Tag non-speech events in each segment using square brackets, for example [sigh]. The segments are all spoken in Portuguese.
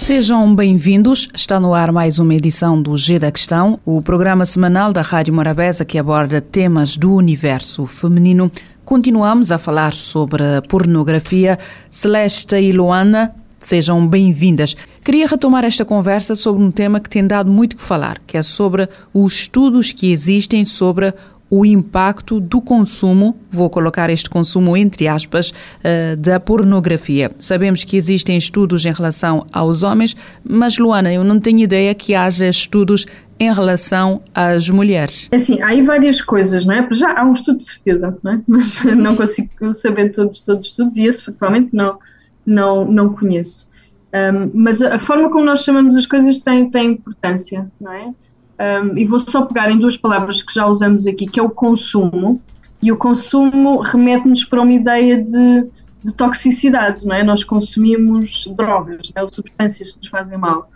Sejam bem-vindos. Está no ar mais uma edição do G da Questão, o programa semanal da Rádio Morabeza que aborda temas do universo feminino. Continuamos a falar sobre pornografia. Celeste e Luana, sejam bem-vindas. Queria retomar esta conversa sobre um tema que tem dado muito que falar, que é sobre os estudos que existem sobre o impacto do consumo, vou colocar este consumo entre aspas, uh, da pornografia. Sabemos que existem estudos em relação aos homens, mas Luana, eu não tenho ideia que haja estudos em relação às mulheres. É assim, há aí várias coisas, não é? Já há um estudo de certeza, não é? [laughs] Mas não consigo saber todos, todos os estudos e esse provavelmente não, não, não conheço. Um, mas a forma como nós chamamos as coisas tem, tem importância, não é? Um, e vou só pegar em duas palavras que já usamos aqui, que é o consumo, e o consumo remete-nos para uma ideia de, de, toxicidade, não é? Nós consumimos drogas, é? substâncias que nos fazem mal,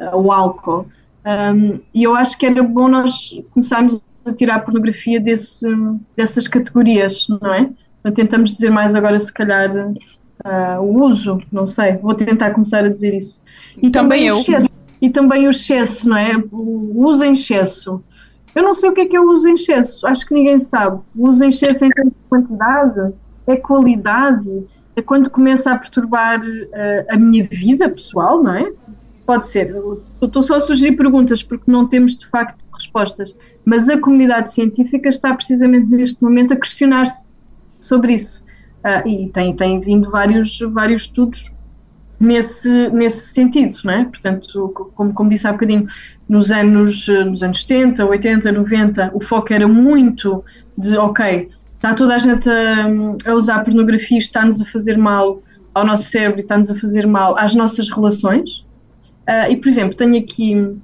uh, o álcool. Um, e eu acho que era bom nós começarmos a tirar a pornografia desse, dessas categorias, não é? Então, tentamos dizer mais agora, se calhar, uh, o uso, não sei, vou tentar começar a dizer isso. E também, também eu. Excesso, e também o excesso, não é? O uso em excesso. Eu não sei o que é que é o uso em excesso, acho que ninguém sabe. O uso em excesso em termos de quantidade, é qualidade, é quando começa a perturbar uh, a minha vida pessoal, não é? Pode ser. Estou só a sugerir perguntas porque não temos de facto respostas, mas a comunidade científica está precisamente neste momento a questionar-se sobre isso. Uh, e tem, tem vindo vários, vários estudos nesse, nesse sentido, não é? Portanto, como, como disse há bocadinho, nos anos, nos anos 70, 80, 90, o foco era muito de, ok, está toda a gente a, a usar pornografia, está-nos a fazer mal ao nosso cérebro e está-nos a fazer mal às nossas relações. Uh, e, por exemplo, tenho aqui,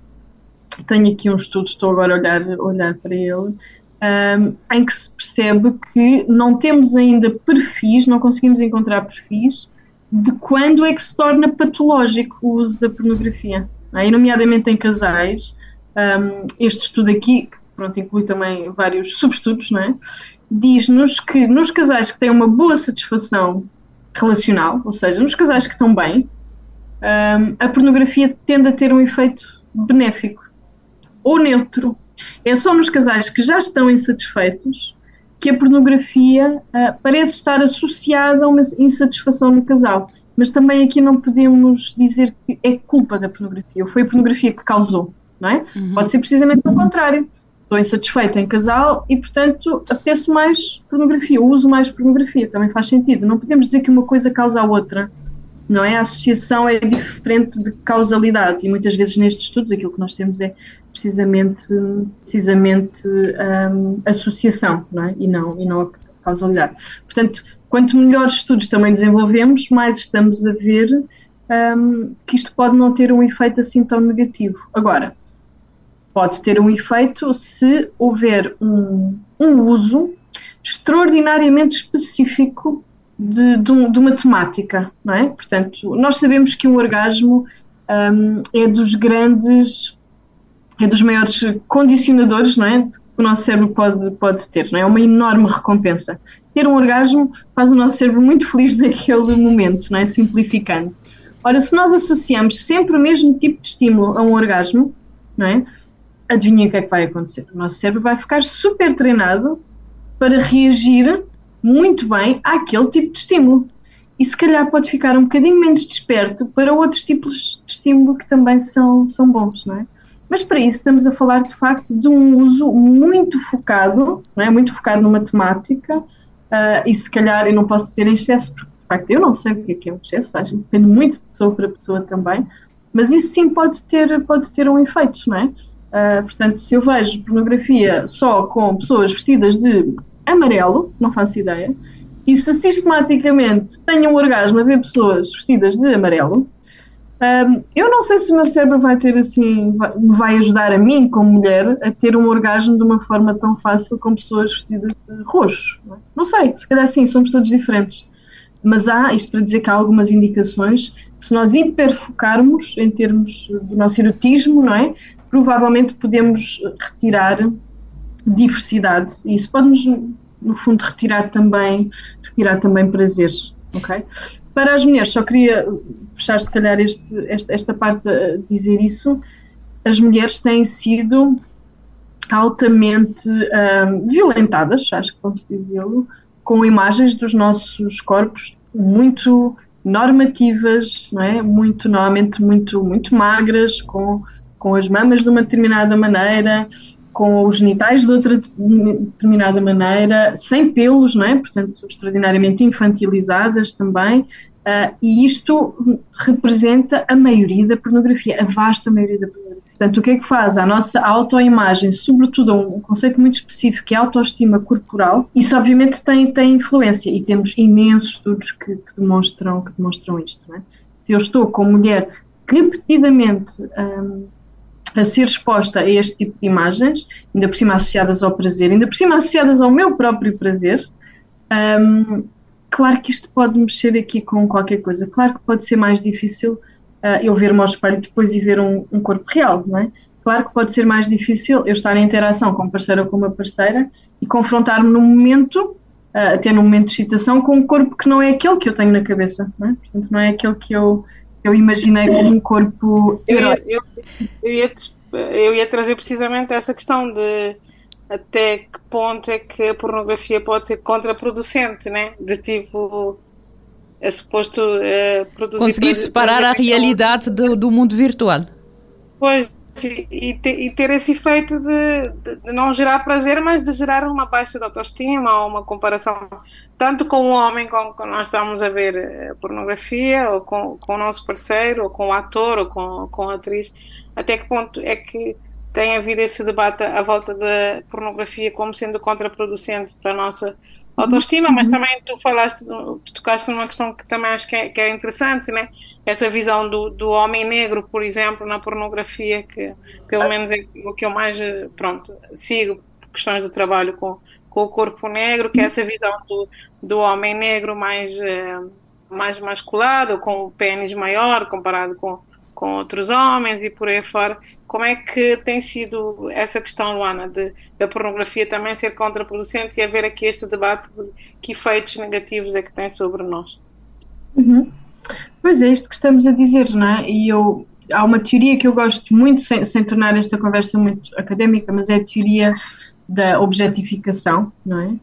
tenho aqui um estudo, estou agora a olhar, olhar para ele, um, ah, em que se percebe que não temos ainda perfis, não conseguimos encontrar perfis de quando é que se torna patológico o uso da pornografia. É? E, nomeadamente em casais, um, este estudo aqui, que pronto, inclui também vários subestudos, é? diz-nos que nos casais que têm uma boa satisfação relacional, ou seja, nos casais que estão bem, um, a pornografia tende a ter um efeito benéfico ou neutro. É só nos casais que já estão insatisfeitos que a pornografia uh, parece estar associada a uma insatisfação no casal. Mas também aqui não podemos dizer que é culpa da pornografia, ou foi a pornografia que causou, não é? Uhum. Pode ser precisamente o contrário. Estou insatisfeita em casal e, portanto, apetece mais pornografia, ou uso mais pornografia, também faz sentido. Não podemos dizer que uma coisa causa a outra não é? A associação é diferente de causalidade e muitas vezes nestes estudos aquilo que nós temos é precisamente, precisamente um, associação, não é? E não, e não a causalidade. Portanto, quanto melhores estudos também desenvolvemos, mais estamos a ver um, que isto pode não ter um efeito assim tão negativo. Agora, pode ter um efeito se houver um, um uso extraordinariamente específico de, de, de, uma temática, não é? Portanto, nós sabemos que um orgasmo um, é dos grandes, é dos maiores condicionadores, não é? Que o nosso cérebro pode, pode ter, não é? É uma enorme recompensa. Ter um orgasmo faz o nosso cérebro muito feliz [laughs] naquele momento, não é? Simplificando. Ora, se nós associamos sempre o mesmo tipo de estímulo a um orgasmo, não é? Adivinha o que é que vai acontecer? O nosso cérebro vai ficar super treinado para reagir muito bem àquele tipo de estímulo. E se calhar pode ficar um bocadinho menos desperto para outros tipos de estímulo que também são, são bons, não é? Mas para isso estamos a falar de facto de um uso muito focado, não é? muito focado numa temática, uh, e se calhar eu não posso dizer em excesso, porque de facto eu não sei o que é, que é um excesso, acho que depende muito de pessoa para pessoa também, mas isso sim pode ter, pode ter um efeito, não é? Uh, portanto, se eu vejo pornografia só com pessoas vestidas de amarelo, não faço ideia, e se sistematicamente tenho um orgasmo a ver pessoas vestidas de amarelo, Um, eu não sei se o meu cérebro vai ter assim, vai, ajudar a mim, como mulher, a ter um orgasmo de uma forma tão fácil com pessoas vestidas de roxo. Não, é? não sei, se calhar sim, somos todos diferentes. Mas há, isto para dizer que há algumas indicações que se nós hiperfocarmos em termos do nosso erotismo, não é? Provavelmente podemos retirar diversidade e isso pode-nos, no fundo, retirar também, retirar também prazer, ok? Para as mulheres, só queria fechar se calhar este, esta, esta parte dizer isso, as mulheres têm sido altamente um, violentadas, acho que pode-se dizê-lo, com imagens dos nossos corpos muito normativas, não é? muito normalmente muito, muito magras, com, com as mamas de uma determinada maneira, com os genitais de outra determinada maneira, sem pelos, não é? portanto, extraordinariamente infantilizadas também, uh, e isto representa a maioria da pornografia, a vasta maioria da pornografia. Portanto, o que é que faz? A nossa autoimagem, sobretudo um conceito muito específico que é a autoestima corporal, isso obviamente tem, tem influência e temos imensos estudos que, que demonstram, que demonstram isto. É? Se eu estou com mulher repetidamente um, a ser exposta a este tipo de imagens, ainda por cima associadas ao prazer, ainda por cima associadas ao meu próprio prazer, um, claro que isto pode mexer aqui com qualquer coisa. Claro que pode ser mais difícil uh, eu ver-me ao espelho depois e ver um, um, corpo real, não é? Claro que pode ser mais difícil eu estar em interação com um parceiro ou com uma parceira e confrontar-me no momento, uh, até no momento de excitação, com um corpo que não é aquele que eu tenho na cabeça, não é? Portanto, não é aquele que eu, eu imaginei como um corpo. Eu ia, eu, eu, ia, eu ia trazer precisamente essa questão de até que ponto é que a pornografia pode ser contraproducente, né? De tipo, é suposto é, produzir. Conseguir separar a realidade do, do, mundo virtual. Pois, e, e ter esse efeito de, de, de, não gerar prazer, mas de gerar uma baixa de autoestima ou uma comparação tanto com o homem com que nós estamos a ver a pornografia, ou com, com o nosso parceiro, ou com o ator, ou com, com a atriz. Até que ponto é que tem havido esse debate à volta da pornografia como sendo contraproducente para a nossa autoestima, mas uhum. também tu falaste, tu tocaste numa questão que também acho que é, que é interessante, né? Essa visão do, do homem negro, por exemplo, na pornografia, que pelo menos é o que eu mais, pronto, sigo, questões de trabalho com, com o corpo negro, que é essa visão do, do homem negro mais, eh, mais masculado, com o pênis maior comparado com com outros homens e por aí fora. Como é que tem sido essa questão, Luana, de, da pornografia também ser contraproducente e haver aqui este debate de que efeitos negativos é que tem sobre nós? Uhum. Pois é, isto que estamos a dizer, não é? E eu, há uma teoria que eu gosto muito, sem, sem tornar esta conversa muito académica, mas é a teoria da objetificação, não é?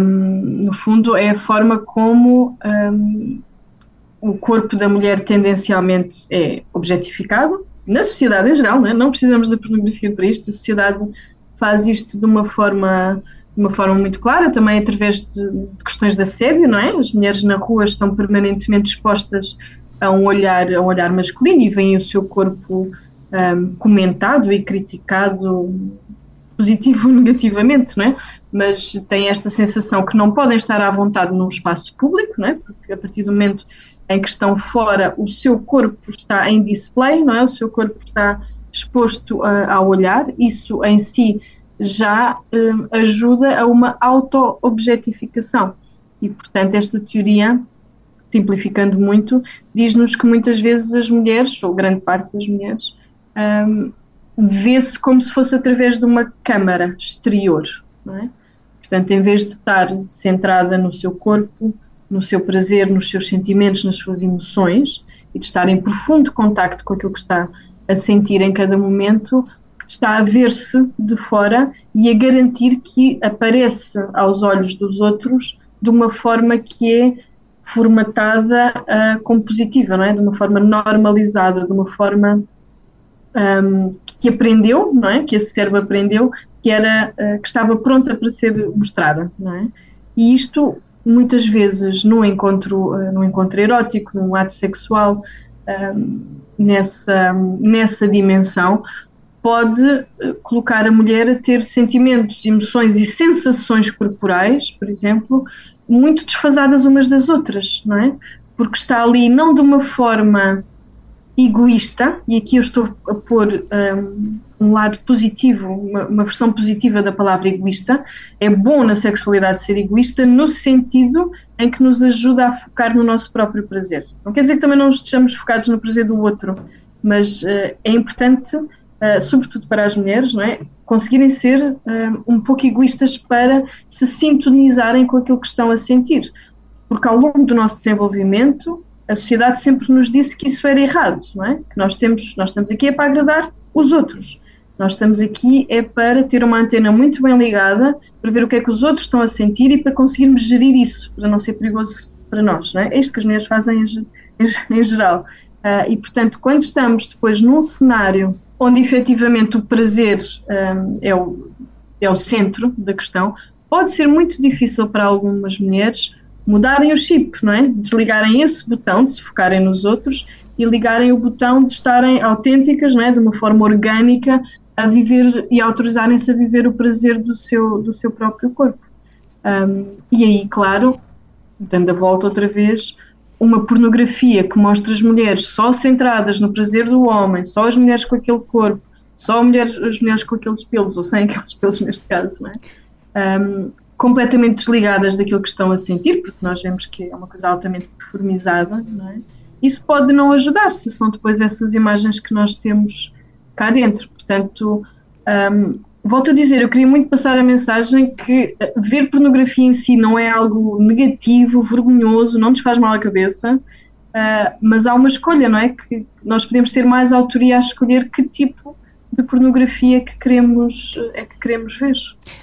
Um, no fundo, é a forma como um, o corpo da mulher tendencialmente é objetificado, na sociedade em geral, não, é? não precisamos da pornografia para isto, a sociedade faz isto de uma forma de uma forma muito clara, também através de, de, questões de assédio, não é? As mulheres na rua estão permanentemente expostas a um olhar, a um olhar masculino e veem o seu corpo um, comentado e criticado positivo ou negativamente, não é? Mas têm esta sensação que não podem estar à vontade num espaço público, não é? Porque a partir do momento em que estão fora, o seu corpo está em display, não é? O seu corpo está exposto a, ao olhar, isso em si já um, ajuda a uma auto-objetificação. E, portanto, esta teoria, simplificando muito, diz-nos que muitas vezes as mulheres, ou grande parte das mulheres, um, vê-se como se fosse através de uma câmara exterior, não é? Portanto, em vez de estar centrada no seu corpo, no seu prazer, nos seus sentimentos, nas suas emoções e de estar em profundo contacto com aquilo que está a sentir em cada momento, está a ver-se de fora e a garantir que aparece aos olhos dos outros de uma forma que é formatada uh, como positiva, não é? De uma forma normalizada, de uma forma um, que aprendeu, não é? Que esse cérebro aprendeu que era uh, que estava pronta para ser mostrada, não é? E isto muitas vezes no encontro, uh, no encontro erótico, num ato sexual, uh, nessa, nessa dimensão, pode uh, colocar a mulher a ter sentimentos, emoções e sensações corporais, por exemplo, muito desfasadas umas das outras, não é? Porque está ali não de uma forma egoísta, e aqui eu estou a pôr um, um lado positivo, uma, uma, versão positiva da palavra egoísta, é bom na sexualidade ser egoísta no sentido em que nos ajuda a focar no nosso próprio prazer. Não quer dizer que também não estejamos focados no prazer do outro, mas uh, é importante, uh, sobretudo para as mulheres, não é? conseguirem ser uh, um pouco egoístas para se sintonizarem com aquilo que estão a sentir. Porque ao longo do nosso desenvolvimento, a sociedade sempre nos disse que isso era errado, não é? Que nós temos, nós estamos aqui é para agradar os outros. Nós estamos aqui é para ter uma antena muito bem ligada, para ver o que é que os outros estão a sentir e para conseguirmos gerir isso, para não ser perigoso para nós, não é? É isto que as mulheres fazem em, em, em geral. Uh, e, portanto, quando estamos depois num cenário onde efetivamente o prazer um, é, o, é o centro da questão, pode ser muito difícil para algumas mulheres mudarem o chip, não é? Desligarem esse botão de se focarem nos outros e ligarem o botão de estarem autênticas, não é? De uma forma orgânica a viver e autorizarem-se a viver o prazer do seu, do seu próprio corpo. Um, e aí, claro, dando a volta outra vez, uma pornografia que mostra as mulheres só centradas no prazer do homem, só as mulheres com aquele corpo, só mulheres, as mulheres com aqueles pelos, ou sem aqueles [laughs] pelos neste caso, não é? Um, completamente desligadas daquilo que estão a sentir, porque nós vemos que é uma coisa altamente performizada, não é? Isso pode não ajudar se são depois essas imagens que nós temos cá dentro. Portanto, um, volto a dizer, eu queria muito passar a mensagem que eh, ver pornografia em si não é algo negativo, vergonhoso, não nos faz mal à cabeça, uh, mas há uma escolha, não é? Que nós podemos ter mais autoria a escolher que tipo de pornografia que queremos, é que queremos ver.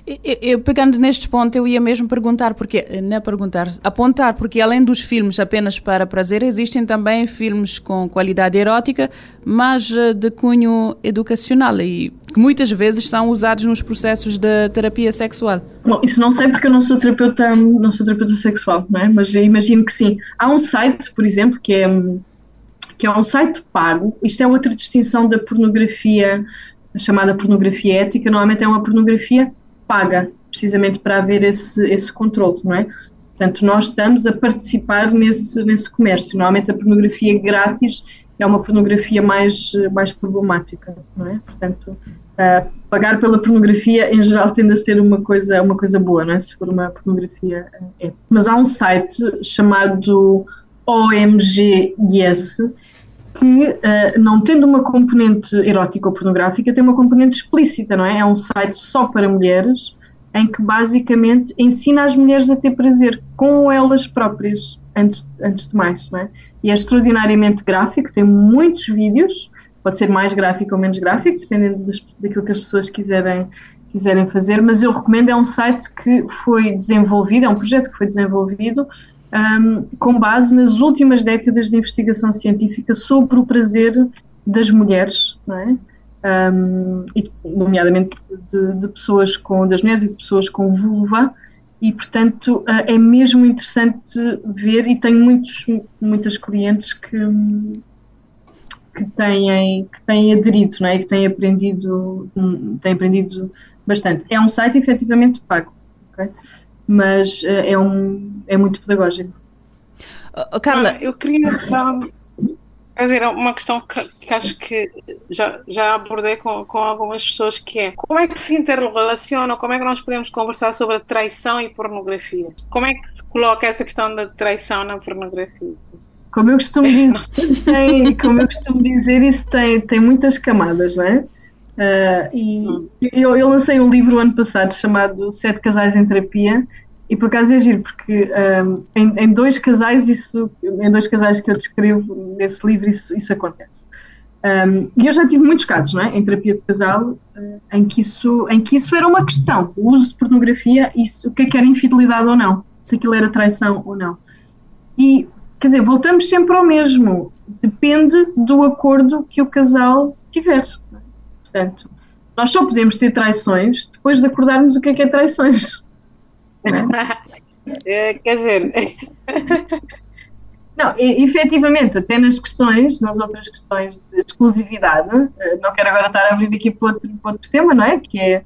Eu, eu, pegando neste ponto, eu ia mesmo perguntar, porque, não é perguntar, apontar, porque além dos filmes apenas para prazer, existem também filmes com qualidade erótica, mas eh, de cunho educacional e que muitas vezes são usados nos processos de terapia sexual. Bom, isso não sei porque eu não sou terapeuta, não sou terapeuta sexual, não é? mas imagino que sim. Há um site, por exemplo, que é que é um site pago. Isto é outra distinção da pornografia, chamada pornografia ética. Normalmente é uma pornografia paga, precisamente para haver esse, esse controle, não é? Portanto, nós estamos a participar nesse, nesse comércio. Normalmente a pornografia grátis é uma pornografia mais, mais problemática, não é? Portanto, uh, pagar pela pornografia em geral tende a ser uma coisa, uma coisa boa, não é? Se for uma pornografia ética. Mas há um site chamado OMG Yes, que uh, não tendo uma componente erótica ou pornográfica, tem uma componente explícita, não é? É um site só para mulheres, em que basicamente ensina as mulheres a ter prazer com elas próprias, antes, antes de mais, não é? E é extraordinariamente gráfico, tem muitos vídeos, pode ser mais gráfico ou menos gráfico, dependendo das, daquilo que as pessoas quiserem, quiserem fazer, mas eu recomendo, é um site que foi desenvolvido, é um projeto que foi desenvolvido um, com base nas últimas décadas de investigação científica sobre o prazer das mulheres, não é? Um, e, nomeadamente de, de, pessoas com, das mulheres e de pessoas com vulva, e portanto uh, é mesmo interessante ver, e tenho muitos, muitas clientes que, que, têm, que têm aderido, não é? que têm aprendido, têm aprendido bastante. É um site efetivamente pago. Okay? Mas uh, é, um, é muito pedagógico. Uh, Carla, eu queria quer dizer, é uma questão que, que, acho que já, já abordei com, com algumas pessoas que é como é que se interrelaciona, como é que nós podemos conversar sobre a traição e pornografia? Como é que se coloca essa questão da traição na pornografia? Como eu costumo dizer, [laughs] tem, como eu costumo dizer isso tem, tem muitas camadas, não é? Uh, e hum. eu, eu, lancei um livro ano passado chamado Sete Casais em Terapia e por acaso é giro porque um, em, em, dois casais isso em dois casais que eu descrevo nesse livro isso, isso acontece um, e eu já tive muitos casos não é? em terapia de casal uh, em que isso em que isso era uma questão o uso de pornografia isso o que é que era infidelidade ou não se aquilo era traição ou não e quer dizer voltamos sempre ao mesmo depende do acordo que o casal tiver Portanto, nós só podemos ter traições depois de acordarmos o que é que é traições. [laughs] É? Quer dizer. [laughs] Não, e, efetivamente, até nas questões, nas outras questões de exclusividade, eh, não quero agora estar a abrir aqui para outro, para outro tema, não é? Que é,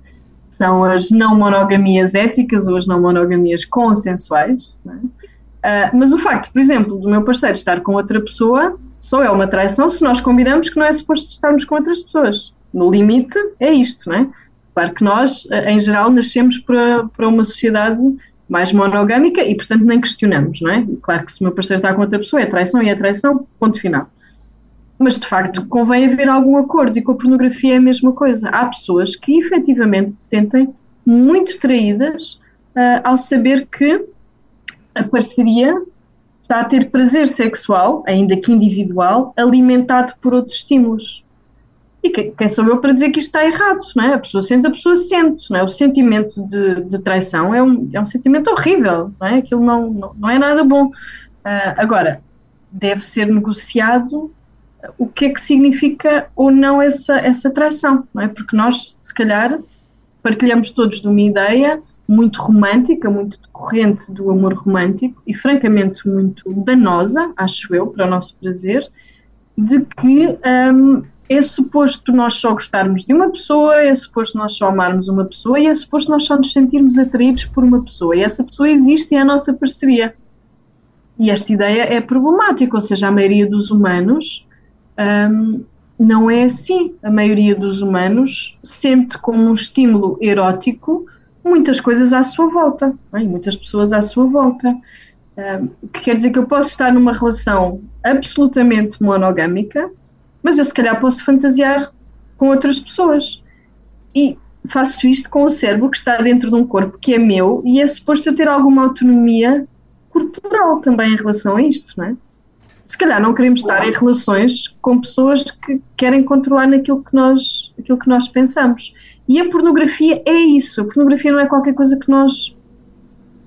são as não monogamias éticas ou as não monogamias consensuais, é? uh, mas o facto, por exemplo, do meu parceiro estar com outra pessoa Só é uma traição se nós combinamos que não é suposto estarmos com outras pessoas. No limite, é isto, não é? Claro que nós, em geral, nascemos para, para uma sociedade mais monogâmica e, portanto, nem questionamos, não é? Claro que se o meu parceiro está com outra pessoa é traição e é traição, ponto final. Mas, de facto, convém haver algum acordo e com a pornografia é a mesma coisa. Há pessoas que efetivamente se sentem muito traídas uh, ao saber que a parceria está a ter prazer sexual, ainda que individual, alimentado por outros estímulos. E quem sou eu para dizer que isto está errado, não é? A pessoa sente, a pessoa sente, não é? O sentimento de, de traição é um, é um sentimento horrível, não é? Aquilo não, não, não é nada bom. Uh, agora, deve ser negociado o que é que significa ou não essa, essa traição, não é? Porque nós, se calhar, partilhamos todos de uma ideia muito romântica, muito decorrente do amor romântico e, francamente, muito danosa, acho eu, para o nosso prazer, de que um, é suposto nós só gostarmos de uma pessoa, é suposto nós só amarmos uma pessoa e é suposto nós só nos sentirmos atraídos por uma pessoa. E essa pessoa existe e é a nossa parceria. E esta ideia é problemática, ou seja, a maioria dos humanos um, não é assim. A maioria dos humanos sente como um estímulo erótico muitas coisas à sua volta, é? muitas pessoas à sua volta. Um, o que quer dizer que eu posso estar numa relação absolutamente monogâmica, mas eu se calhar posso fantasiar com outras pessoas. E faço isto com o cérebro que está dentro de um corpo que é meu e é suposto eu ter alguma autonomia corporal também em relação a isto, não é? Se calhar não queremos estar em relações com pessoas que querem controlar naquilo que nós, aquilo que nós pensamos. E a pornografia é isso. A pornografia não é qualquer coisa que nós,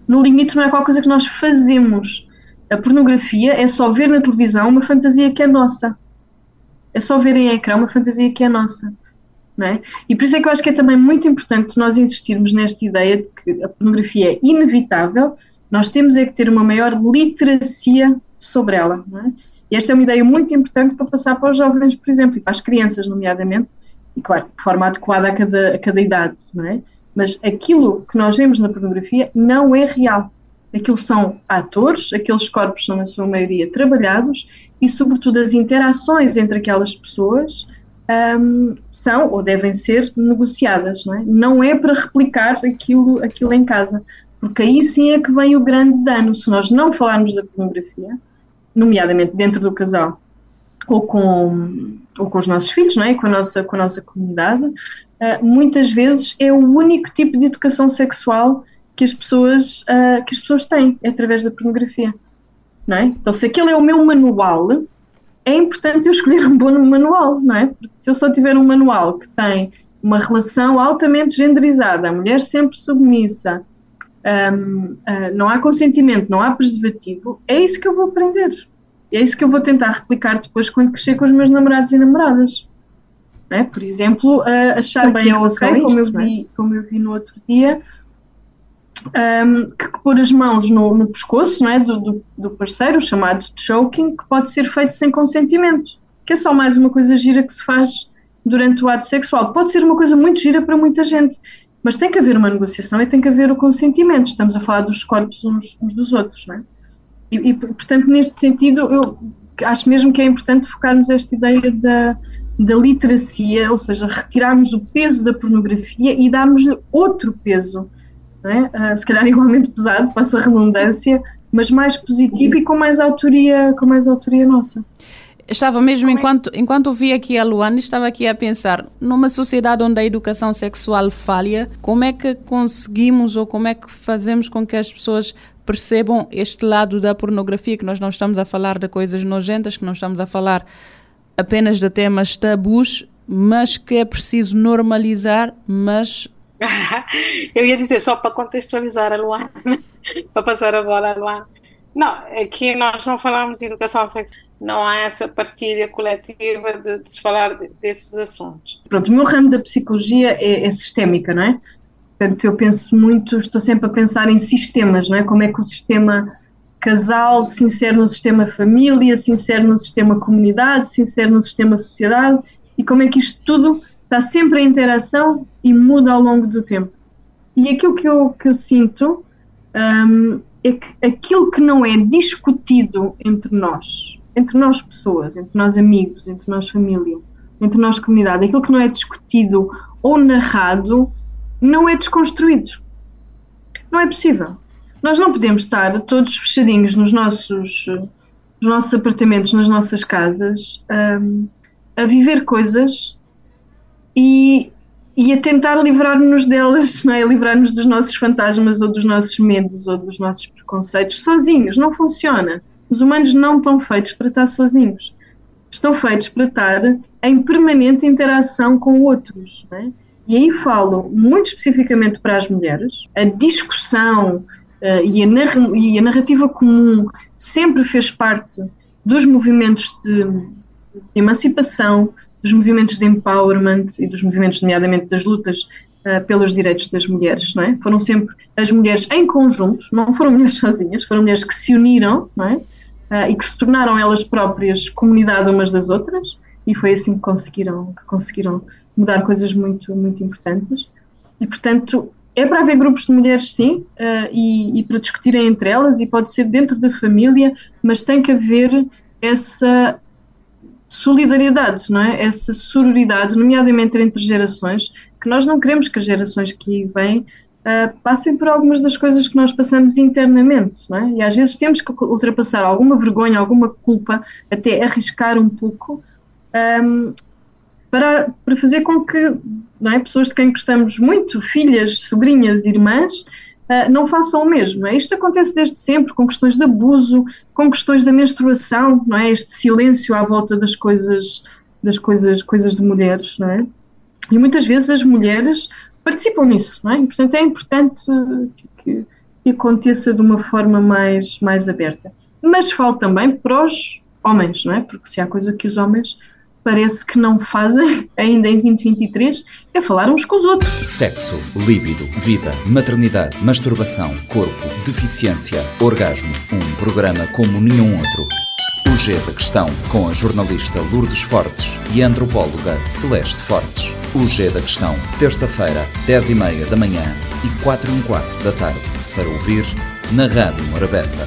no limite, não é qualquer coisa que nós fazemos. A pornografia é só ver na televisão uma fantasia que é nossa. É só ver em ecrã uma fantasia que é nossa. Não é? E por isso é que eu acho que é também muito importante nós insistirmos nesta ideia de que a pornografia é inevitável, nós temos é que ter uma maior literacia sobre ela. É? E esta é uma ideia muito importante para passar para os jovens, por exemplo, e para as crianças, nomeadamente, e claro, de forma adequada a cada, a cada idade, não é? Mas aquilo que nós vemos na pornografia não é real. Aquilo são atores, aqueles corpos são, na sua maioria, trabalhados e, sobretudo, as interações entre aquelas pessoas um, são ou devem ser negociadas, não é? Não é para replicar aquilo, aquilo em casa, porque aí sim é que vem o grande dano. Se nós não falarmos da pornografia, nomeadamente dentro do casal ou com, ou com os nossos filhos, não é? com, a nossa, com a nossa comunidade, uh, muitas vezes é o único tipo de educação sexual que as pessoas, uh, que as pessoas têm, através da pornografia. Não é? Então, se aquele é o meu manual, é importante eu escolher um bom manual, não é? Porque se eu só tiver um manual que tem uma relação altamente genderizada, a mulher sempre submissa, um, uh, ah, não há consentimento, não há preservativo, é isso que eu vou aprender. É isso que eu vou tentar replicar depois quando crescer com os meus namorados e namoradas. É? Por exemplo, uh, achar que é ok, como, eu é? vi, como eu vi no outro dia, um, que, pôr as mãos no, no pescoço não é? do, do, do, parceiro, chamado choking, que pode ser feito sem consentimento, que é só mais uma coisa gira que se faz durante o ato sexual. Pode ser uma coisa muito gira para muita gente, mas tem que haver uma negociação e tem que haver o consentimento. Estamos a falar dos corpos uns, uns dos outros, não é? E, e, portanto, neste sentido, eu acho mesmo que é importante focarmos esta ideia da, da literacia, ou seja, retirarmos o peso da pornografia e darmos-lhe outro peso, é? uh, se calhar igualmente pesado, passa a redundância, mas mais positivo e com mais autoria, com mais autoria nossa. Estava mesmo, é enquanto, enquanto ouvi aqui a Luana, estava aqui a pensar, numa sociedade onde a educação sexual falha, como é que conseguimos ou como é que fazemos com que as pessoas percebam este lado da pornografia, que nós não estamos a falar de coisas nojentas, que não estamos a falar apenas de temas tabus, mas que é preciso normalizar, mas... [laughs] Eu ia dizer, só para contextualizar a Luana, [laughs] para passar a bola a Luana. Não, aqui nós não falamos de educação sexual, não há essa partilha coletiva de, de se falar de, desses assuntos. Pronto, o meu ramo da psicologia é, é sistémica, não é? Portanto, eu penso muito, estou sempre a pensar em sistemas, não é? Como é que o sistema casal se insere no sistema família, se insere no sistema comunidade, se insere no sistema sociedade e como é que isto tudo está sempre em interação e muda ao longo do tempo. E aquilo que eu, que eu sinto um, é que aquilo que não é discutido entre nós entre nós pessoas, entre nós amigos, entre nós família, entre nós comunidade, aquilo que não é discutido ou narrado não é desconstruído. Não é possível. Nós não podemos estar todos fechadinhos nos nossos, nos nossos apartamentos, nas nossas casas, um, a viver coisas e, e a tentar livrar-nos delas, não é? livrar-nos dos nossos fantasmas ou dos nossos medos ou dos nossos preconceitos sozinhos. Não funciona. Os humanos não estão feitos para estar sozinhos. Estão feitos para estar em permanente interação com outros. É? E aí falo muito especificamente para as mulheres. A discussão uh, e, a narrativa comum sempre fez parte dos movimentos de, de emancipação, dos movimentos de empowerment e dos movimentos, nomeadamente das lutas uh, pelos direitos das mulheres, não é? Foram sempre as mulheres em conjunto, não foram mulheres [laughs] sozinhas, foram mulheres que se uniram, não é? Uh, e que se tornaram elas próprias comunidade umas das outras, e foi assim que conseguiram, que conseguiram mudar coisas muito, muito importantes. E, portanto, é para haver grupos de mulheres, sim, uh, e, e, para discutirem entre elas, e pode ser dentro da família, mas tem que haver essa solidariedade, não é? Essa sororidade, nomeadamente entre gerações, que nós não queremos que as gerações que vêm uh, passem por algumas das coisas que nós passamos internamente, não é? E às vezes temos que ultrapassar alguma vergonha, alguma culpa, até arriscar um pouco, um, para, para fazer com que não é, pessoas de quem gostamos muito, filhas, sobrinhas, irmãs, não façam o mesmo. É? Isto acontece desde sempre, com questões de abuso, com questões da menstruação, não é? este silêncio à volta das coisas, das coisas, coisas de mulheres. Não é? E muitas vezes as mulheres participam nisso. Não é? E, portanto, é importante que, que aconteça de uma forma mais, mais aberta. Mas falo também para os homens, não é? porque se há coisa que os homens parece que não fazem, [laughs] ainda em 2023, é falar uns com os outros. Sexo, líbido, vida, maternidade, masturbação, corpo, deficiência, orgasmo. Um programa como nenhum outro. O G da Questão, com a jornalista Lourdes Fortes e a antropóloga Celeste Fortes. O G da Questão, terça-feira, 10h30 da manhã e 4 h quarto da tarde. Para ouvir na Rádio Morabeza.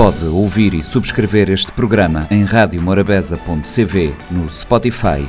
Pode ouvir e subscrever este programa em radiomorabeza.cv no Spotify,